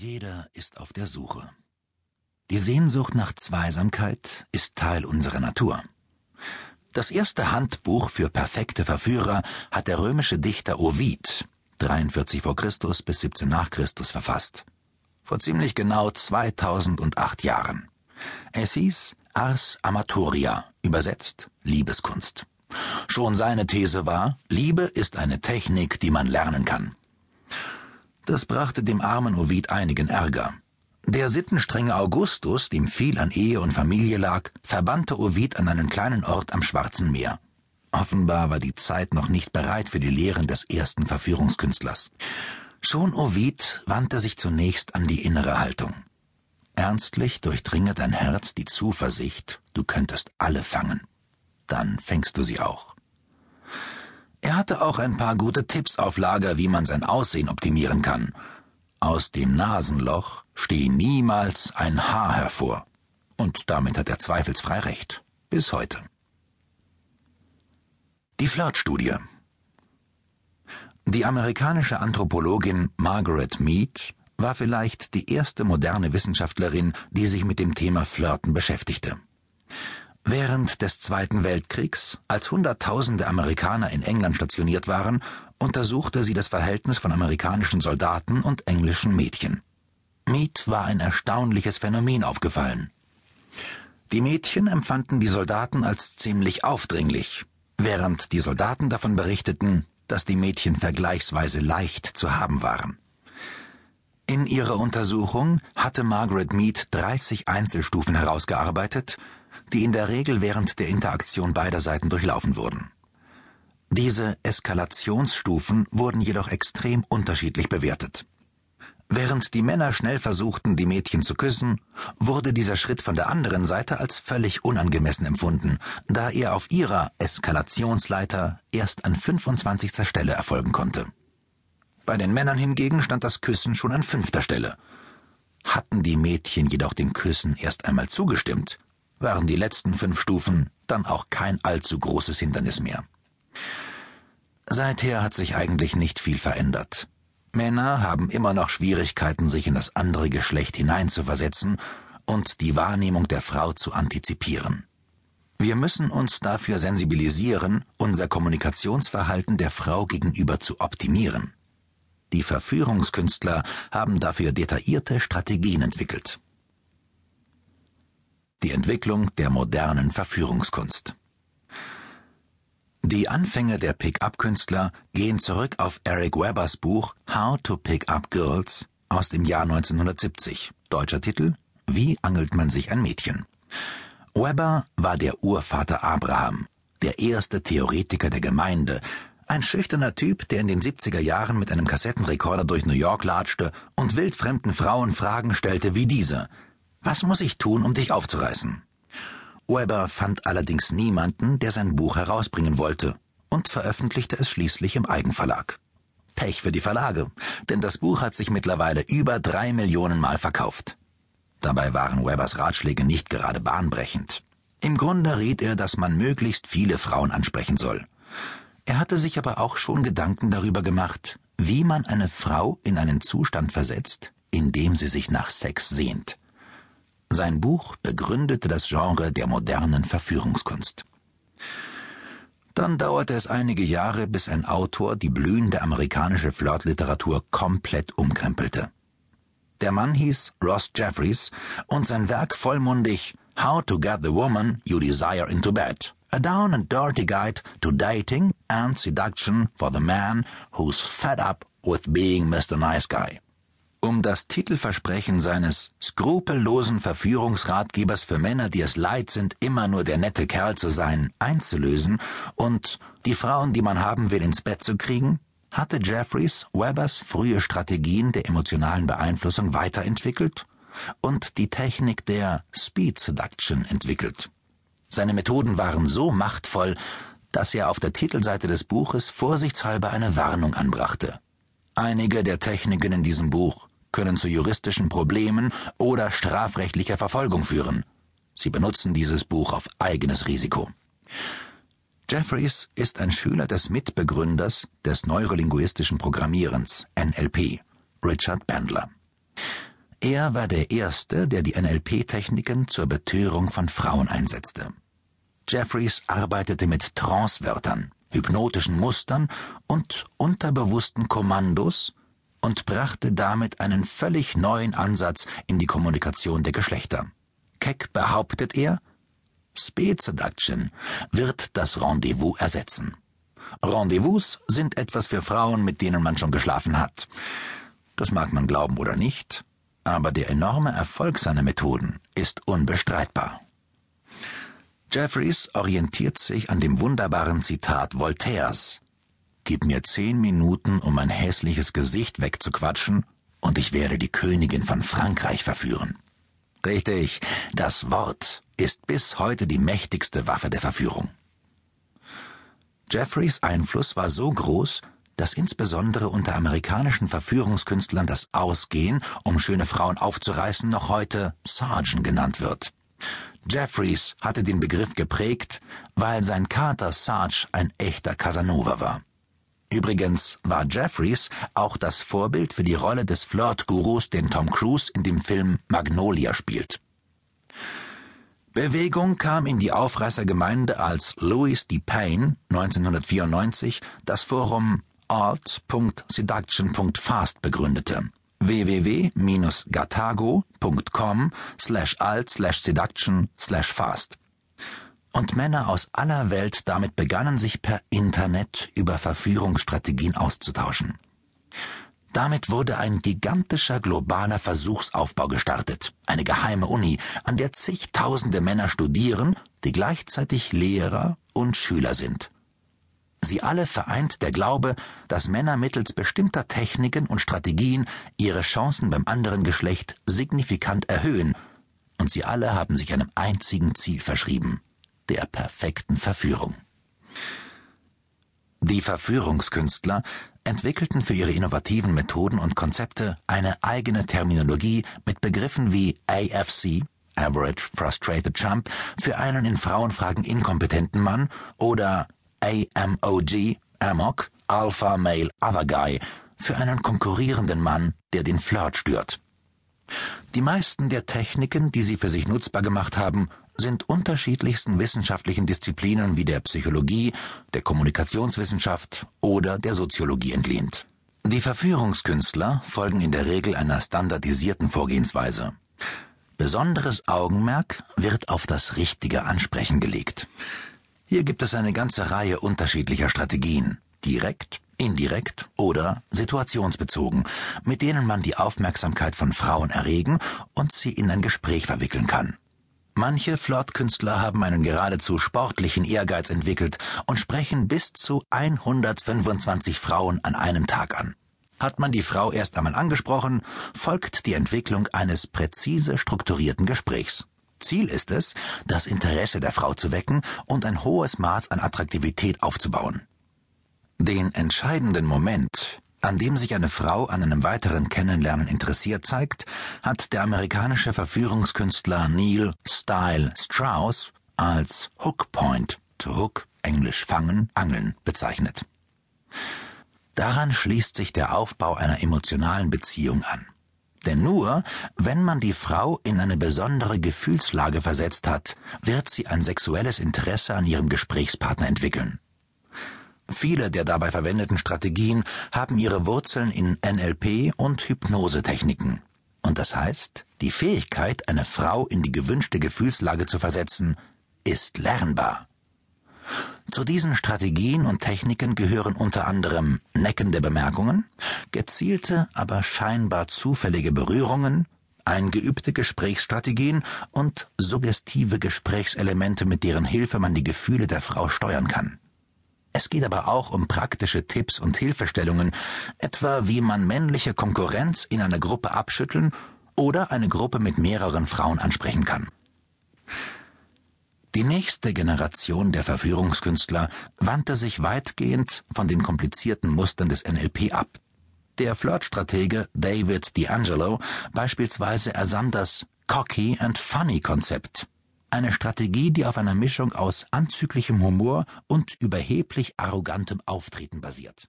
Jeder ist auf der Suche. Die Sehnsucht nach Zweisamkeit ist Teil unserer Natur. Das erste Handbuch für perfekte Verführer hat der römische Dichter Ovid 43 vor Christus bis 17 nach Christus verfasst. Vor ziemlich genau 2008 Jahren. Es hieß Ars Amatoria, übersetzt Liebeskunst. Schon seine These war, Liebe ist eine Technik, die man lernen kann. Das brachte dem armen Ovid einigen Ärger. Der sittenstrenge Augustus, dem viel an Ehe und Familie lag, verbannte Ovid an einen kleinen Ort am Schwarzen Meer. Offenbar war die Zeit noch nicht bereit für die Lehren des ersten Verführungskünstlers. Schon Ovid wandte sich zunächst an die innere Haltung. Ernstlich durchdringe dein Herz die Zuversicht, du könntest alle fangen. Dann fängst du sie auch. Er hatte auch ein paar gute Tipps auf Lager, wie man sein Aussehen optimieren kann. Aus dem Nasenloch stehe niemals ein Haar hervor. Und damit hat er zweifelsfrei recht. Bis heute. Die Flirtstudie. Die amerikanische Anthropologin Margaret Mead war vielleicht die erste moderne Wissenschaftlerin, die sich mit dem Thema Flirten beschäftigte. Während des Zweiten Weltkriegs, als Hunderttausende Amerikaner in England stationiert waren, untersuchte sie das Verhältnis von amerikanischen Soldaten und englischen Mädchen. Mead war ein erstaunliches Phänomen aufgefallen. Die Mädchen empfanden die Soldaten als ziemlich aufdringlich, während die Soldaten davon berichteten, dass die Mädchen vergleichsweise leicht zu haben waren. In ihrer Untersuchung hatte Margaret Mead 30 Einzelstufen herausgearbeitet, die in der Regel während der Interaktion beider Seiten durchlaufen wurden. Diese Eskalationsstufen wurden jedoch extrem unterschiedlich bewertet. Während die Männer schnell versuchten, die Mädchen zu küssen, wurde dieser Schritt von der anderen Seite als völlig unangemessen empfunden, da er auf ihrer Eskalationsleiter erst an 25. Stelle erfolgen konnte. Bei den Männern hingegen stand das Küssen schon an fünfter Stelle. Hatten die Mädchen jedoch dem Küssen erst einmal zugestimmt, waren die letzten fünf Stufen dann auch kein allzu großes Hindernis mehr. Seither hat sich eigentlich nicht viel verändert. Männer haben immer noch Schwierigkeiten, sich in das andere Geschlecht hineinzuversetzen und die Wahrnehmung der Frau zu antizipieren. Wir müssen uns dafür sensibilisieren, unser Kommunikationsverhalten der Frau gegenüber zu optimieren. Die Verführungskünstler haben dafür detaillierte Strategien entwickelt die Entwicklung der modernen Verführungskunst. Die Anfänge der Pick-up-Künstler gehen zurück auf Eric Webbers Buch How to Pick Up Girls aus dem Jahr 1970. Deutscher Titel Wie angelt man sich ein Mädchen? Webber war der Urvater Abraham, der erste Theoretiker der Gemeinde, ein schüchterner Typ, der in den 70er Jahren mit einem Kassettenrekorder durch New York latschte und wildfremden Frauen Fragen stellte wie diese – was muss ich tun, um dich aufzureißen? Weber fand allerdings niemanden, der sein Buch herausbringen wollte und veröffentlichte es schließlich im Eigenverlag. Pech für die Verlage, denn das Buch hat sich mittlerweile über drei Millionen Mal verkauft. Dabei waren Webers Ratschläge nicht gerade bahnbrechend. Im Grunde riet er, dass man möglichst viele Frauen ansprechen soll. Er hatte sich aber auch schon Gedanken darüber gemacht, wie man eine Frau in einen Zustand versetzt, in dem sie sich nach Sex sehnt. Sein Buch begründete das Genre der modernen Verführungskunst. Dann dauerte es einige Jahre, bis ein Autor die blühende amerikanische Flirtliteratur komplett umkrempelte. Der Mann hieß Ross Jeffries und sein Werk vollmundig How to Get the Woman You Desire into Bed. A down and dirty guide to dating and seduction for the man who's fed up with being Mr. Nice Guy um das Titelversprechen seines skrupellosen Verführungsratgebers für Männer, die es leid sind, immer nur der nette Kerl zu sein, einzulösen und die Frauen, die man haben will, ins Bett zu kriegen, hatte Jeffries Webbers frühe Strategien der emotionalen Beeinflussung weiterentwickelt und die Technik der Speed Seduction entwickelt. Seine Methoden waren so machtvoll, dass er auf der Titelseite des Buches vorsichtshalber eine Warnung anbrachte. Einige der Techniken in diesem Buch können zu juristischen Problemen oder strafrechtlicher Verfolgung führen. Sie benutzen dieses Buch auf eigenes Risiko. Jeffries ist ein Schüler des Mitbegründers des neurolinguistischen Programmierens NLP, Richard Bandler. Er war der Erste, der die NLP-Techniken zur Betörung von Frauen einsetzte. Jeffries arbeitete mit Trancewörtern, hypnotischen Mustern und unterbewussten Kommandos und brachte damit einen völlig neuen Ansatz in die Kommunikation der Geschlechter. Keck behauptet er, Speed Seduction wird das Rendezvous ersetzen. Rendezvous sind etwas für Frauen, mit denen man schon geschlafen hat. Das mag man glauben oder nicht, aber der enorme Erfolg seiner Methoden ist unbestreitbar. Jeffries orientiert sich an dem wunderbaren Zitat Voltaires Gib mir zehn Minuten, um mein hässliches Gesicht wegzuquatschen, und ich werde die Königin von Frankreich verführen. Richtig, das Wort ist bis heute die mächtigste Waffe der Verführung. Jeffreys Einfluss war so groß, dass insbesondere unter amerikanischen Verführungskünstlern das Ausgehen, um schöne Frauen aufzureißen, noch heute Sergeant genannt wird. Jeffries hatte den Begriff geprägt, weil sein Kater Sarge ein echter Casanova war. Übrigens war Jeffries auch das Vorbild für die Rolle des Flirt-Gurus, den Tom Cruise in dem Film Magnolia spielt. Bewegung kam in die Aufreißergemeinde, als Louis D. Payne 1994 das Forum alt.seduction.fast begründete. www-gatago.com slash alt slash seduction slash fast. Und Männer aus aller Welt damit begannen sich per Internet über Verführungsstrategien auszutauschen. Damit wurde ein gigantischer globaler Versuchsaufbau gestartet, eine geheime Uni, an der zigtausende Männer studieren, die gleichzeitig Lehrer und Schüler sind. Sie alle vereint der Glaube, dass Männer mittels bestimmter Techniken und Strategien ihre Chancen beim anderen Geschlecht signifikant erhöhen, und sie alle haben sich einem einzigen Ziel verschrieben, der perfekten Verführung. Die Verführungskünstler entwickelten für ihre innovativen Methoden und Konzepte eine eigene Terminologie mit Begriffen wie AFC, Average Frustrated Chump, für einen in Frauenfragen inkompetenten Mann oder AMOG, Amok, Alpha Male Other Guy, für einen konkurrierenden Mann, der den Flirt stört. Die meisten der Techniken, die sie für sich nutzbar gemacht haben, sind unterschiedlichsten wissenschaftlichen Disziplinen wie der Psychologie, der Kommunikationswissenschaft oder der Soziologie entlehnt. Die Verführungskünstler folgen in der Regel einer standardisierten Vorgehensweise. Besonderes Augenmerk wird auf das richtige Ansprechen gelegt. Hier gibt es eine ganze Reihe unterschiedlicher Strategien, direkt, indirekt oder situationsbezogen, mit denen man die Aufmerksamkeit von Frauen erregen und sie in ein Gespräch verwickeln kann. Manche Flirtkünstler haben einen geradezu sportlichen Ehrgeiz entwickelt und sprechen bis zu 125 Frauen an einem Tag an. Hat man die Frau erst einmal angesprochen, folgt die Entwicklung eines präzise strukturierten Gesprächs. Ziel ist es, das Interesse der Frau zu wecken und ein hohes Maß an Attraktivität aufzubauen. Den entscheidenden Moment, an dem sich eine Frau an einem weiteren Kennenlernen interessiert zeigt, hat der amerikanische Verführungskünstler Neil Style Strauss als Hook Point, to hook, englisch fangen, angeln, bezeichnet. Daran schließt sich der Aufbau einer emotionalen Beziehung an. Denn nur, wenn man die Frau in eine besondere Gefühlslage versetzt hat, wird sie ein sexuelles Interesse an ihrem Gesprächspartner entwickeln. Viele der dabei verwendeten Strategien haben ihre Wurzeln in NLP und Hypnosetechniken. Und das heißt, die Fähigkeit, eine Frau in die gewünschte Gefühlslage zu versetzen, ist lernbar. Zu diesen Strategien und Techniken gehören unter anderem neckende Bemerkungen, gezielte, aber scheinbar zufällige Berührungen, eingeübte Gesprächsstrategien und suggestive Gesprächselemente, mit deren Hilfe man die Gefühle der Frau steuern kann. Es geht aber auch um praktische Tipps und Hilfestellungen, etwa wie man männliche Konkurrenz in einer Gruppe abschütteln oder eine Gruppe mit mehreren Frauen ansprechen kann. Die nächste Generation der Verführungskünstler wandte sich weitgehend von den komplizierten Mustern des NLP ab. Der Flirtstratege David D'Angelo beispielsweise ersann das Cocky and Funny Konzept. Eine Strategie, die auf einer Mischung aus anzüglichem Humor und überheblich arrogantem Auftreten basiert